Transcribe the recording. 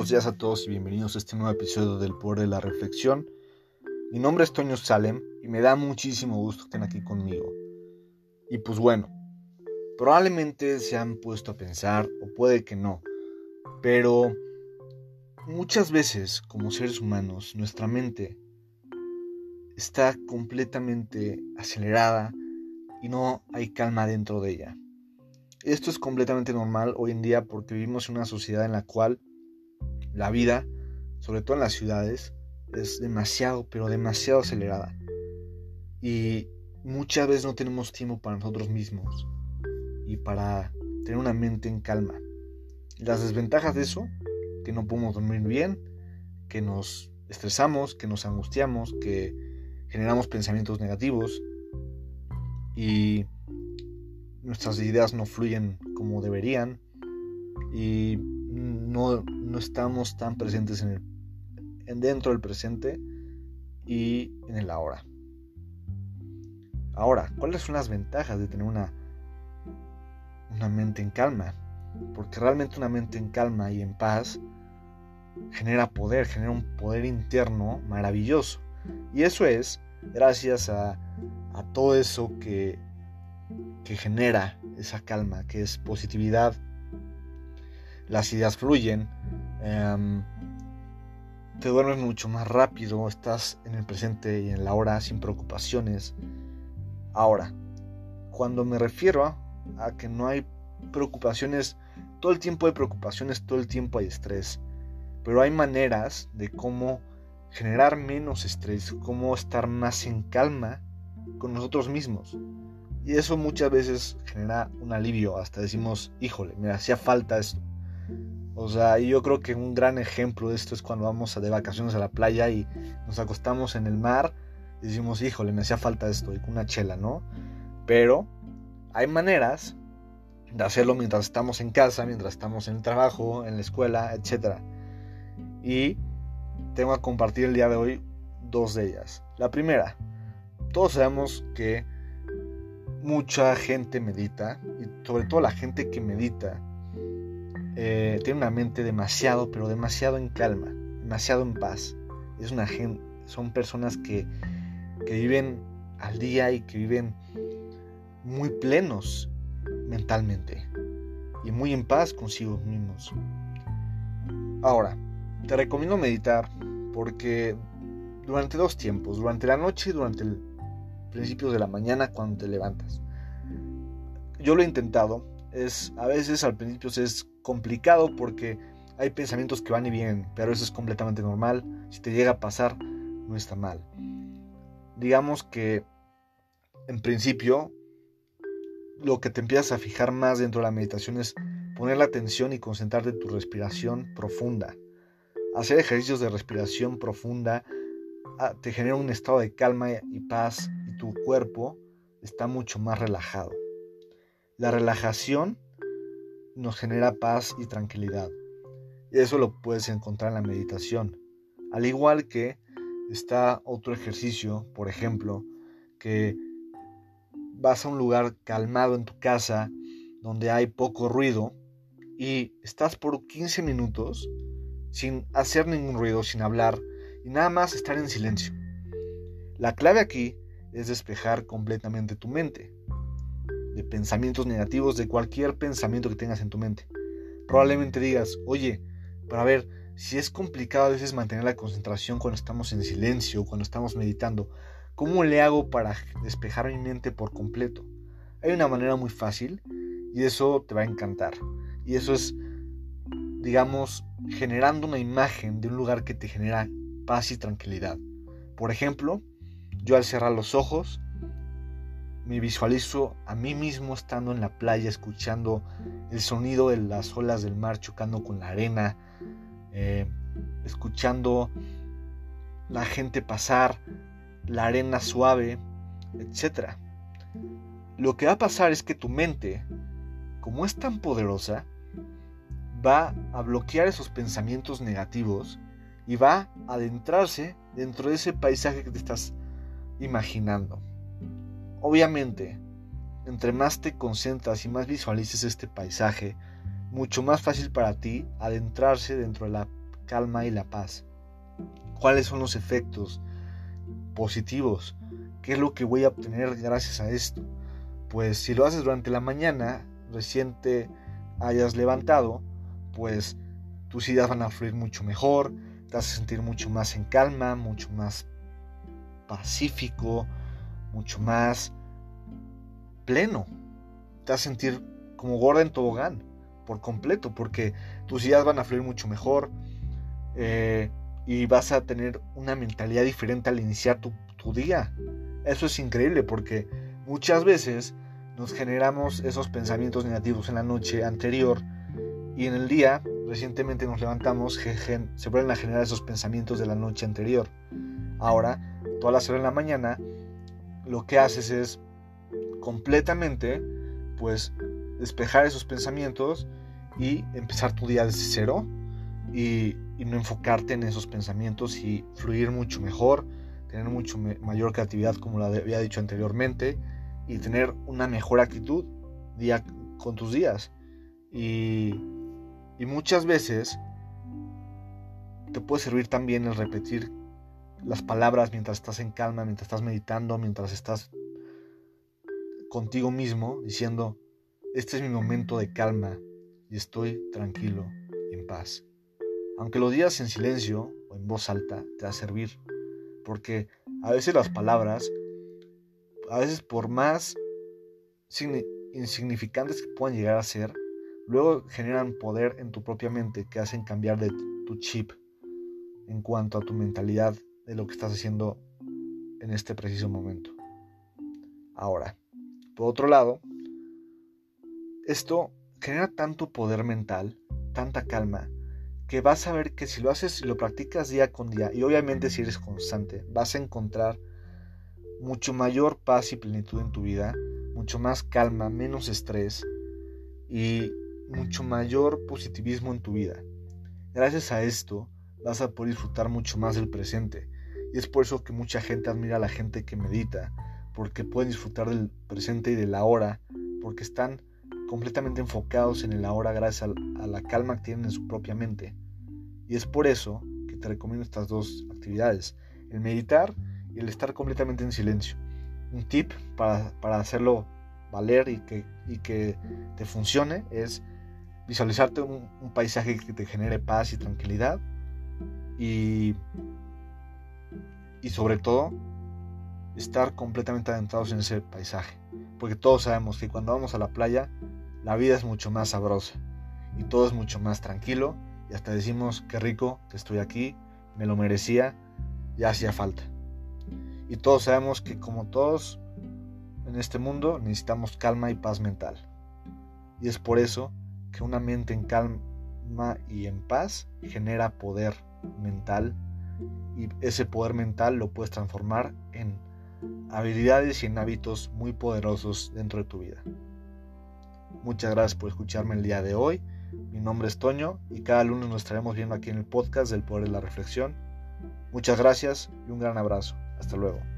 buenos días a todos y bienvenidos a este nuevo episodio del Poder de la Reflexión. Mi nombre es Toño Salem y me da muchísimo gusto que estén aquí conmigo. Y pues bueno, probablemente se han puesto a pensar, o puede que no, pero muchas veces como seres humanos nuestra mente está completamente acelerada y no hay calma dentro de ella. Esto es completamente normal hoy en día porque vivimos en una sociedad en la cual la vida, sobre todo en las ciudades, es demasiado, pero demasiado acelerada. Y muchas veces no tenemos tiempo para nosotros mismos y para tener una mente en calma. Las desventajas de eso, que no podemos dormir bien, que nos estresamos, que nos angustiamos, que generamos pensamientos negativos y nuestras ideas no fluyen como deberían y no, estamos tan presentes en, el, en dentro del presente y en el ahora. Ahora, ¿cuáles son las ventajas de tener una, una mente en calma? Porque realmente una mente en calma y en paz genera poder, genera un poder interno maravilloso. Y eso es gracias a, a todo eso que que genera esa calma, que es positividad. Las ideas fluyen, em, te duermes mucho más rápido, estás en el presente y en la hora sin preocupaciones. Ahora, cuando me refiero a, que no hay preocupaciones, todo el tiempo hay preocupaciones, todo el tiempo hay estrés, pero hay maneras de cómo generar menos estrés, cómo estar más en calma con nosotros mismos. Y eso muchas veces genera un alivio, hasta decimos, híjole, me hacía falta esto. O sea, yo creo que un gran ejemplo de esto es cuando vamos de vacaciones a la playa y nos acostamos en el mar y decimos, híjole, me hacía falta esto, y una chela, ¿no? Pero hay maneras de hacerlo mientras estamos en casa, mientras estamos en el trabajo, en la escuela, etc. Y tengo a compartir el día de hoy dos de ellas. La primera, todos sabemos que mucha gente medita, y sobre todo la gente que medita, eh, tiene una mente demasiado, pero demasiado en calma, demasiado en paz. Es una son personas que, que viven al día y que viven muy plenos mentalmente y muy en paz consigo mismos. Ahora, te recomiendo meditar porque durante dos tiempos, durante la noche y durante el principios de la mañana cuando te levantas. Yo lo he intentado, es a veces al principio es complicado porque hay pensamientos que van y vienen, pero eso es completamente normal. Si te llega a pasar, no está mal. Digamos que en principio lo que te empiezas a fijar más dentro de la meditación es poner la atención y concentrarte en tu respiración profunda. Hacer ejercicios de respiración profunda ah, te genera un estado de calma y paz tu cuerpo está mucho más relajado. La relajación nos genera paz y tranquilidad. Y eso lo puedes encontrar en la meditación. Al igual que está otro ejercicio, por ejemplo, que vas a un lugar calmado en tu casa, donde hay poco ruido, y estás por 15 minutos sin hacer ningún ruido, sin hablar, y nada más estar en silencio. La clave aquí es despejar completamente tu mente de pensamientos negativos, de cualquier pensamiento que tengas en tu mente. Probablemente digas, oye, para ver, si es complicado a veces mantener la concentración cuando estamos en silencio, cuando estamos meditando, ¿cómo le hago para despejar mi mente por completo? Hay una manera muy fácil y eso te va a encantar. Y eso es, digamos, generando una imagen de un lugar que te genera paz y tranquilidad. Por ejemplo, yo al cerrar los ojos, me visualizo a mí mismo estando en la playa, escuchando el sonido de las olas del mar chocando con la arena, eh, escuchando la gente pasar, la arena suave, etc. Lo que va a pasar es que tu mente, como es tan poderosa, va a bloquear esos pensamientos negativos y va a adentrarse dentro de ese paisaje que te estás imaginando. Obviamente, entre más te concentras y más visualices este paisaje, mucho más fácil para ti adentrarse dentro de la calma y la paz. ¿Cuáles son los efectos positivos? ¿Qué es lo que voy a obtener gracias a esto? Pues si lo haces durante la mañana, reciente hayas levantado, pues tus ideas van a fluir mucho mejor, te vas a sentir mucho más en calma, mucho más pacífico, mucho más pleno. Te vas a sentir como gorda en tobogán por completo, porque tus ideas van a fluir mucho mejor eh, y vas a tener una mentalidad diferente al iniciar tu, tu día. Eso es increíble porque muchas veces nos generamos esos pensamientos negativos en la noche anterior y en el día recientemente nos levantamos, se vuelven a generar esos pensamientos de la noche anterior. Ahora, toda la hora en la mañana, lo que haces es completamente, pues, despejar esos pensamientos y empezar tu día desde cero y, no enfocarte en esos pensamientos y fluir mucho mejor, tener mucho mayor creatividad, como lo había dicho anteriormente, y tener una mejor actitud día con tus días. Y y muchas veces te puede servir también el repetir las palabras mientras estás en calma, mientras estás meditando, mientras estás contigo mismo, diciendo, este es mi momento de calma y estoy tranquilo en paz. Aunque lo digas en silencio o en voz alta, te va a servir. Porque a veces las palabras, a veces por más insignificantes que puedan llegar a ser, Luego generan poder en tu propia mente que hacen cambiar de tu chip en cuanto a tu mentalidad de lo que estás haciendo en este preciso momento. Ahora, por otro lado, esto genera tanto poder mental, tanta calma, que vas a ver que si lo haces y lo practicas día con día, y obviamente si eres constante, vas a encontrar mucho mayor paz y plenitud en tu vida, mucho más calma, menos estrés y mucho mayor positivismo en tu vida. Gracias a esto vas a poder disfrutar mucho más del presente. Y es por eso que mucha gente admira a la gente que medita, porque pueden disfrutar del presente y de la hora, porque están completamente enfocados en el ahora gracias a la calma que tienen en su propia mente. Y es por eso que te recomiendo estas dos actividades, el meditar y el estar completamente en silencio. Un tip para, hacerlo valer y que, y que te funcione es visualizarte un, paisaje que te genere paz y tranquilidad y, y sobre todo estar completamente adentrados en ese paisaje. Porque todos sabemos que cuando vamos a la playa, la vida es mucho más sabrosa y todo es mucho más tranquilo y hasta decimos qué rico que estoy aquí, me lo merecía, ya hacía falta. Y todos sabemos que como todos en este mundo necesitamos calma y paz mental. Y es por eso que una mente en calma y en paz genera poder mental y ese poder mental lo puedes transformar en habilidades y en hábitos muy poderosos dentro de tu vida. Muchas gracias por escucharme el día de hoy. Mi nombre es Toño y cada lunes nos estaremos viendo aquí en el podcast del Poder de la Reflexión. Muchas gracias y un gran abrazo. Hasta luego.